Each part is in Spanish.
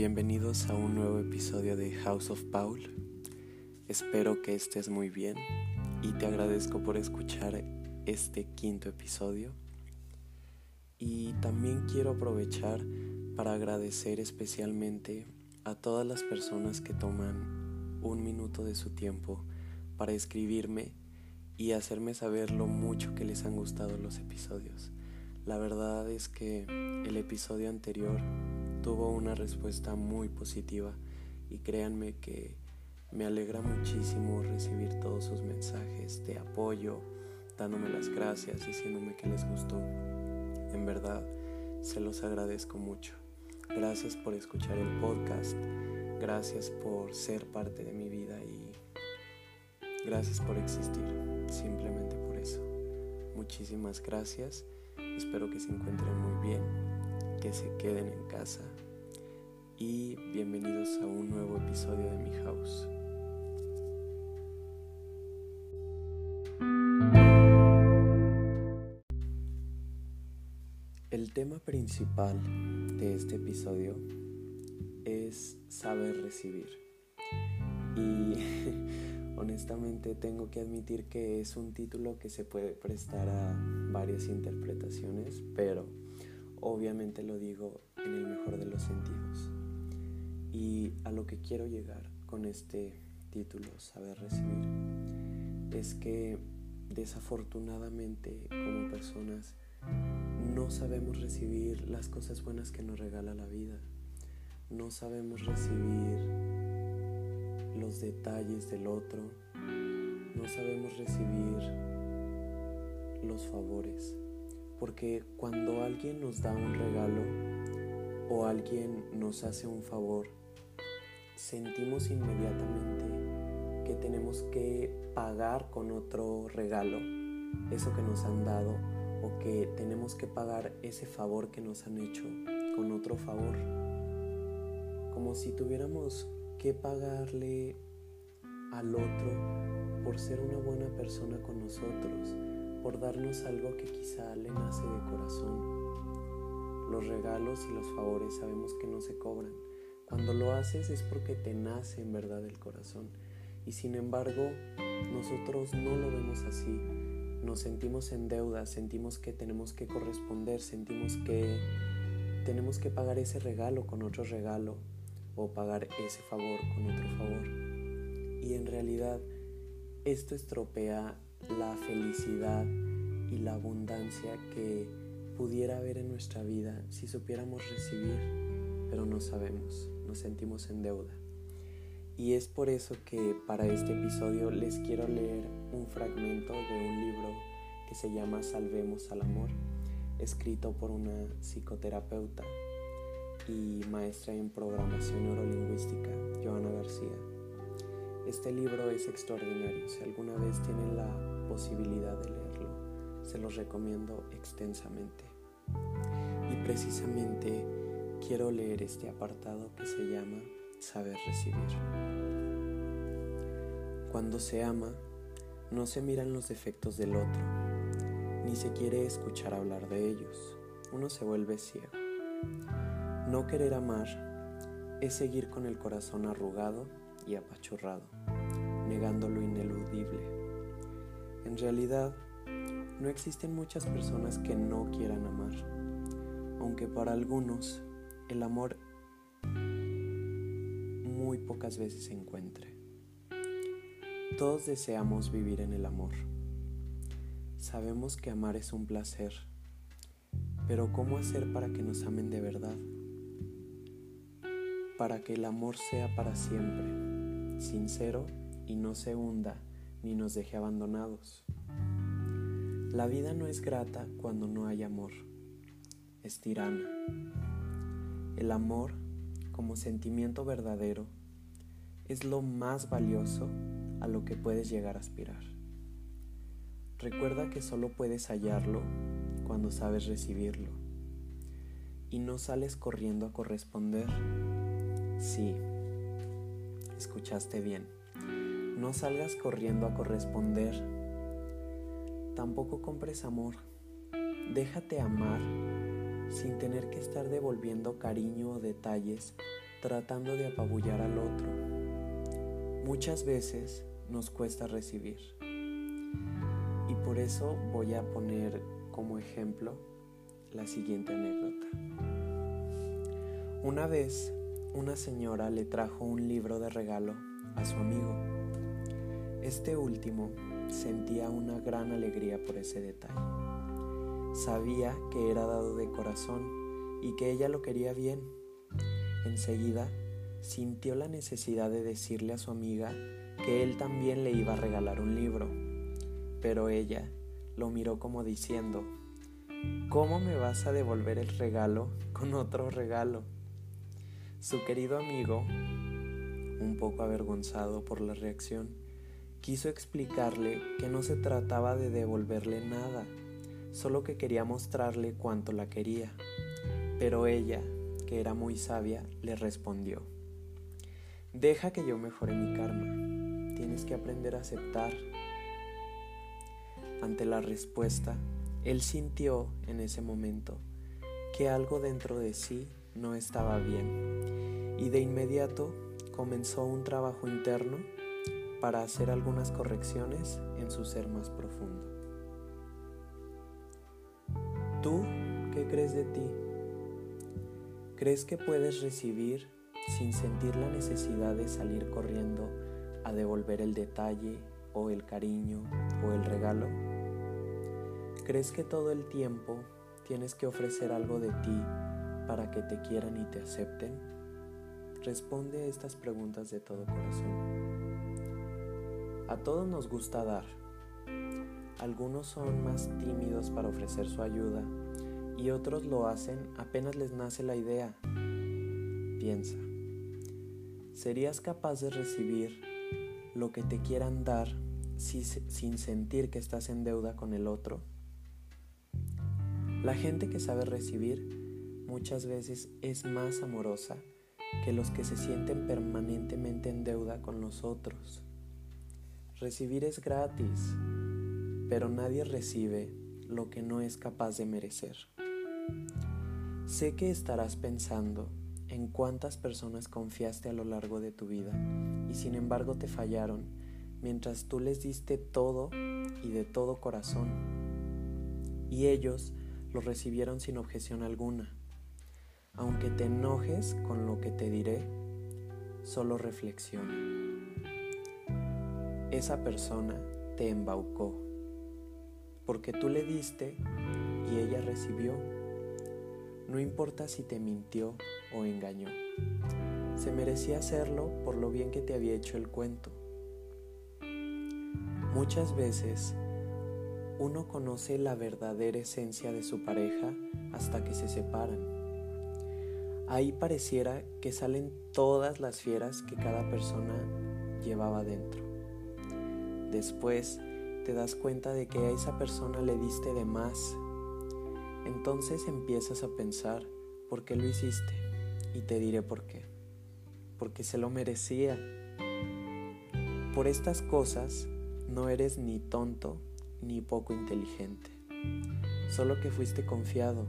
Bienvenidos a un nuevo episodio de House of Paul. Espero que estés muy bien y te agradezco por escuchar este quinto episodio. Y también quiero aprovechar para agradecer especialmente a todas las personas que toman un minuto de su tiempo para escribirme y hacerme saber lo mucho que les han gustado los episodios. La verdad es que el episodio anterior tuvo una respuesta muy positiva y créanme que me alegra muchísimo recibir todos sus mensajes de apoyo, dándome las gracias, diciéndome que les gustó. En verdad, se los agradezco mucho. Gracias por escuchar el podcast, gracias por ser parte de mi vida y gracias por existir, simplemente por eso. Muchísimas gracias, espero que se encuentren muy bien que se queden en casa y bienvenidos a un nuevo episodio de mi house. El tema principal de este episodio es saber recibir. Y honestamente tengo que admitir que es un título que se puede prestar a varias interpretaciones, pero Obviamente lo digo en el mejor de los sentidos. Y a lo que quiero llegar con este título, Saber Recibir, es que desafortunadamente como personas no sabemos recibir las cosas buenas que nos regala la vida. No sabemos recibir los detalles del otro. No sabemos recibir los favores. Porque cuando alguien nos da un regalo o alguien nos hace un favor, sentimos inmediatamente que tenemos que pagar con otro regalo eso que nos han dado o que tenemos que pagar ese favor que nos han hecho con otro favor. Como si tuviéramos que pagarle al otro por ser una buena persona con nosotros por darnos algo que quizá le nace de corazón. Los regalos y los favores sabemos que no se cobran. Cuando lo haces es porque te nace en verdad el corazón. Y sin embargo, nosotros no lo vemos así. Nos sentimos en deuda, sentimos que tenemos que corresponder, sentimos que tenemos que pagar ese regalo con otro regalo o pagar ese favor con otro favor. Y en realidad esto estropea la felicidad y la abundancia que pudiera haber en nuestra vida si supiéramos recibir, pero no sabemos, nos sentimos en deuda. Y es por eso que para este episodio les quiero leer un fragmento de un libro que se llama Salvemos al Amor, escrito por una psicoterapeuta y maestra en programación neurolingüística, Joana García. Este libro es extraordinario. Si alguna vez tienen la posibilidad de leerlo, se los recomiendo extensamente. Y precisamente quiero leer este apartado que se llama Saber recibir. Cuando se ama, no se miran los defectos del otro, ni se quiere escuchar hablar de ellos. Uno se vuelve ciego. No querer amar es seguir con el corazón arrugado y apachurrado, negando lo ineludible. En realidad, no existen muchas personas que no quieran amar, aunque para algunos el amor muy pocas veces se encuentre. Todos deseamos vivir en el amor. Sabemos que amar es un placer, pero ¿cómo hacer para que nos amen de verdad? Para que el amor sea para siempre sincero y no se hunda ni nos deje abandonados. La vida no es grata cuando no hay amor, es tirana. El amor, como sentimiento verdadero, es lo más valioso a lo que puedes llegar a aspirar. Recuerda que solo puedes hallarlo cuando sabes recibirlo y no sales corriendo a corresponder. Sí, escuchaste bien. No salgas corriendo a corresponder. Tampoco compres amor. Déjate amar sin tener que estar devolviendo cariño o detalles tratando de apabullar al otro. Muchas veces nos cuesta recibir. Y por eso voy a poner como ejemplo la siguiente anécdota. Una vez una señora le trajo un libro de regalo a su amigo. Este último sentía una gran alegría por ese detalle. Sabía que era dado de corazón y que ella lo quería bien. Enseguida sintió la necesidad de decirle a su amiga que él también le iba a regalar un libro, pero ella lo miró como diciendo, ¿cómo me vas a devolver el regalo con otro regalo? Su querido amigo, un poco avergonzado por la reacción, quiso explicarle que no se trataba de devolverle nada, solo que quería mostrarle cuánto la quería. Pero ella, que era muy sabia, le respondió, Deja que yo mejore mi karma, tienes que aprender a aceptar. Ante la respuesta, él sintió en ese momento que algo dentro de sí no estaba bien y de inmediato comenzó un trabajo interno para hacer algunas correcciones en su ser más profundo. ¿Tú qué crees de ti? ¿Crees que puedes recibir sin sentir la necesidad de salir corriendo a devolver el detalle o el cariño o el regalo? ¿Crees que todo el tiempo tienes que ofrecer algo de ti para que te quieran y te acepten? Responde a estas preguntas de todo corazón. A todos nos gusta dar. Algunos son más tímidos para ofrecer su ayuda y otros lo hacen apenas les nace la idea. Piensa, ¿serías capaz de recibir lo que te quieran dar sin sentir que estás en deuda con el otro? La gente que sabe recibir muchas veces es más amorosa que los que se sienten permanentemente en deuda con los otros. Recibir es gratis, pero nadie recibe lo que no es capaz de merecer. Sé que estarás pensando en cuántas personas confiaste a lo largo de tu vida y sin embargo te fallaron mientras tú les diste todo y de todo corazón. Y ellos lo recibieron sin objeción alguna. Aunque te enojes con lo que te diré, solo reflexiona esa persona te embaucó, porque tú le diste y ella recibió. No importa si te mintió o engañó. Se merecía hacerlo por lo bien que te había hecho el cuento. Muchas veces uno conoce la verdadera esencia de su pareja hasta que se separan. Ahí pareciera que salen todas las fieras que cada persona llevaba dentro. Después te das cuenta de que a esa persona le diste de más. Entonces empiezas a pensar, ¿por qué lo hiciste? Y te diré por qué. Porque se lo merecía. Por estas cosas no eres ni tonto ni poco inteligente. Solo que fuiste confiado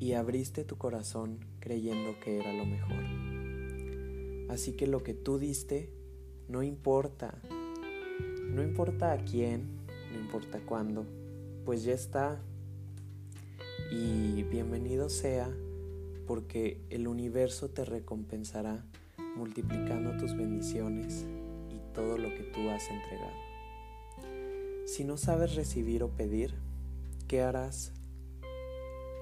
y abriste tu corazón creyendo que era lo mejor. Así que lo que tú diste no importa no importa a quién, no importa cuándo, pues ya está. Y bienvenido sea porque el universo te recompensará multiplicando tus bendiciones y todo lo que tú has entregado. Si no sabes recibir o pedir, ¿qué harás?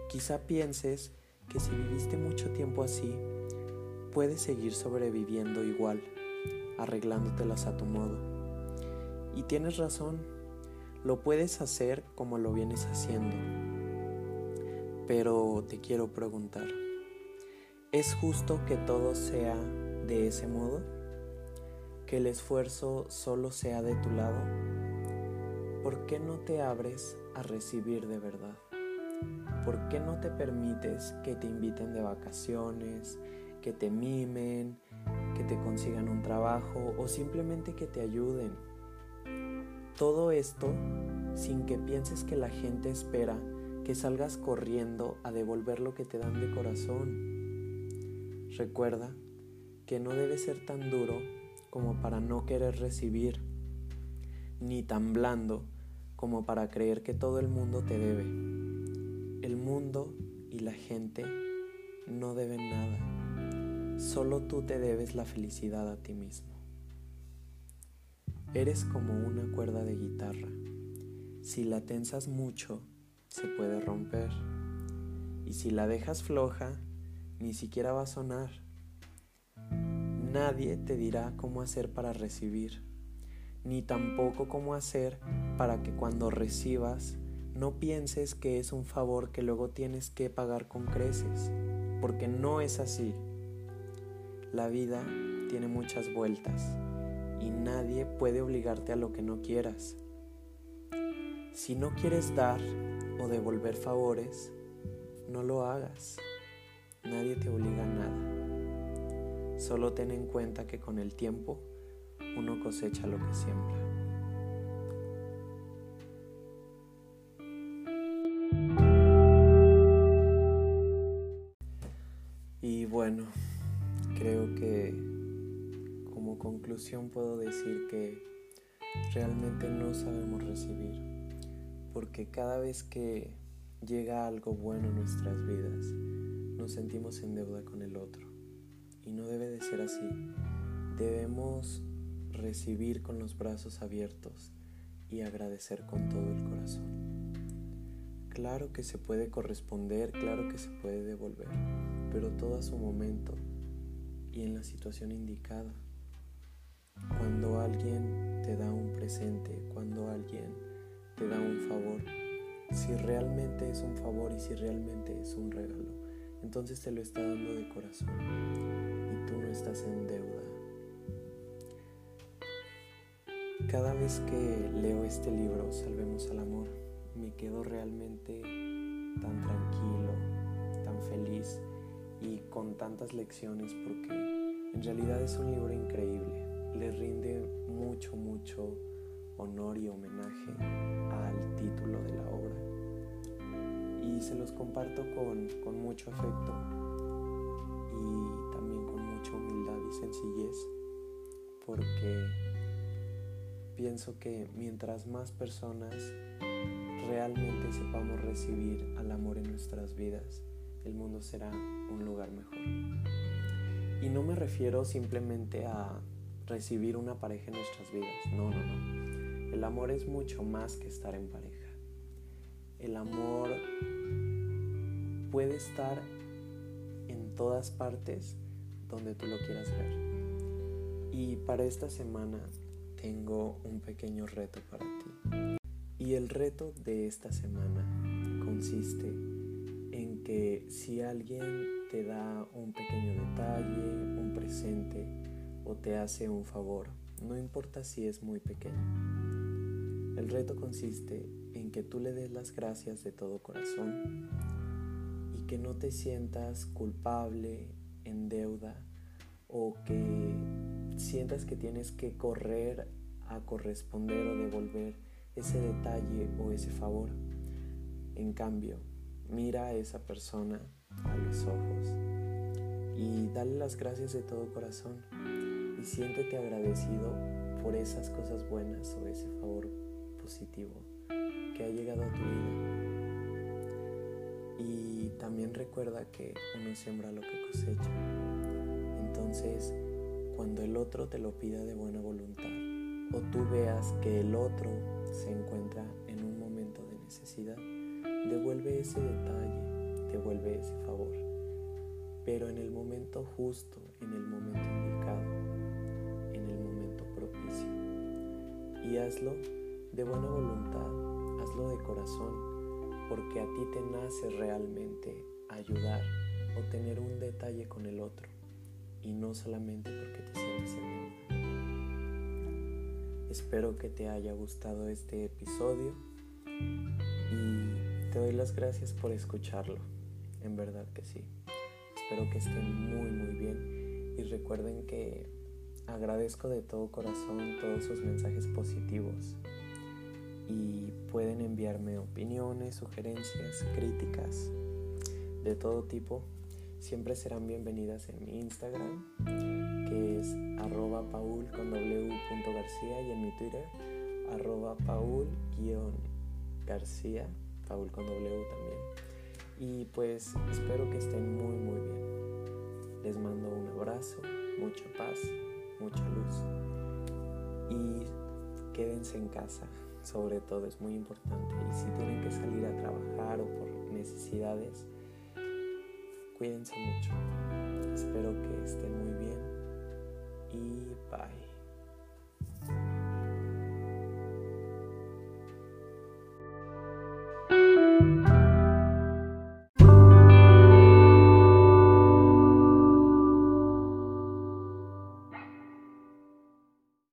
Quizá pienses que si viviste mucho tiempo así, puedes seguir sobreviviendo igual, arreglándotelas a tu modo y tienes razón, lo puedes hacer como lo vienes haciendo. Pero te quiero preguntar, ¿es justo que todo sea de ese modo? ¿Que el esfuerzo solo sea de tu lado? ¿Por qué no te abres a recibir de verdad? ¿Por qué no te permites que te inviten de vacaciones, que te mimen, que te consigan un trabajo o simplemente que te ayuden? Todo esto sin que pienses que la gente espera que salgas corriendo a devolver lo que te dan de corazón. Recuerda que no debe ser tan duro como para no querer recibir, ni tan blando como para creer que todo el mundo te debe. El mundo y la gente no deben nada, solo tú te debes la felicidad a ti mismo. Eres como una cuerda de guitarra. Si la tensas mucho, se puede romper. Y si la dejas floja, ni siquiera va a sonar. Nadie te dirá cómo hacer para recibir, ni tampoco cómo hacer para que cuando recibas no pienses que es un favor que luego tienes que pagar con creces, porque no es así. La vida tiene muchas vueltas nadie puede obligarte a lo que no quieras. Si no quieres dar o devolver favores, no lo hagas. Nadie te obliga a nada. Solo ten en cuenta que con el tiempo uno cosecha lo que siembra. Conclusión puedo decir que realmente no sabemos recibir, porque cada vez que llega algo bueno en nuestras vidas, nos sentimos en deuda con el otro. Y no debe de ser así. Debemos recibir con los brazos abiertos y agradecer con todo el corazón. Claro que se puede corresponder, claro que se puede devolver, pero todo a su momento y en la situación indicada. Presente, cuando alguien te da un favor, si realmente es un favor y si realmente es un regalo, entonces te lo está dando de corazón y tú no estás en deuda. Cada vez que leo este libro, Salvemos al Amor, me quedo realmente tan tranquilo, tan feliz y con tantas lecciones porque en realidad es un libro increíble le rinde mucho, mucho honor y homenaje al título de la obra. Y se los comparto con, con mucho afecto y también con mucha humildad y sencillez, porque pienso que mientras más personas realmente sepamos recibir al amor en nuestras vidas, el mundo será un lugar mejor. Y no me refiero simplemente a recibir una pareja en nuestras vidas. No, no, no. El amor es mucho más que estar en pareja. El amor puede estar en todas partes donde tú lo quieras ver. Y para esta semana tengo un pequeño reto para ti. Y el reto de esta semana consiste en que si alguien te da un pequeño detalle, un presente, o te hace un favor, no importa si es muy pequeño. El reto consiste en que tú le des las gracias de todo corazón y que no te sientas culpable, en deuda o que sientas que tienes que correr a corresponder o devolver ese detalle o ese favor. En cambio, mira a esa persona a los ojos y dale las gracias de todo corazón y siéntete agradecido por esas cosas buenas o ese favor positivo que ha llegado a tu vida. Y también recuerda que uno siembra lo que cosecha. Entonces, cuando el otro te lo pida de buena voluntad o tú veas que el otro se encuentra en un momento de necesidad, devuelve ese detalle, devuelve ese favor, pero en el momento justo, en el momento indicado y hazlo de buena voluntad, hazlo de corazón, porque a ti te nace realmente ayudar o tener un detalle con el otro y no solamente porque te sientes en Espero que te haya gustado este episodio y te doy las gracias por escucharlo, en verdad que sí. Espero que estén muy muy bien y recuerden que Agradezco de todo corazón todos sus mensajes positivos y pueden enviarme opiniones, sugerencias, críticas de todo tipo. Siempre serán bienvenidas en mi Instagram, que es arroba paul con w.garcía y en mi Twitter arroba paul garcía, paul con también. Y pues espero que estén muy muy bien. Les mando un abrazo, mucha paz, mucha luz y quédense en casa, sobre todo es muy importante. Y si tienen que salir a trabajar o por necesidades, cuídense mucho. Espero que estén muy bien y bye.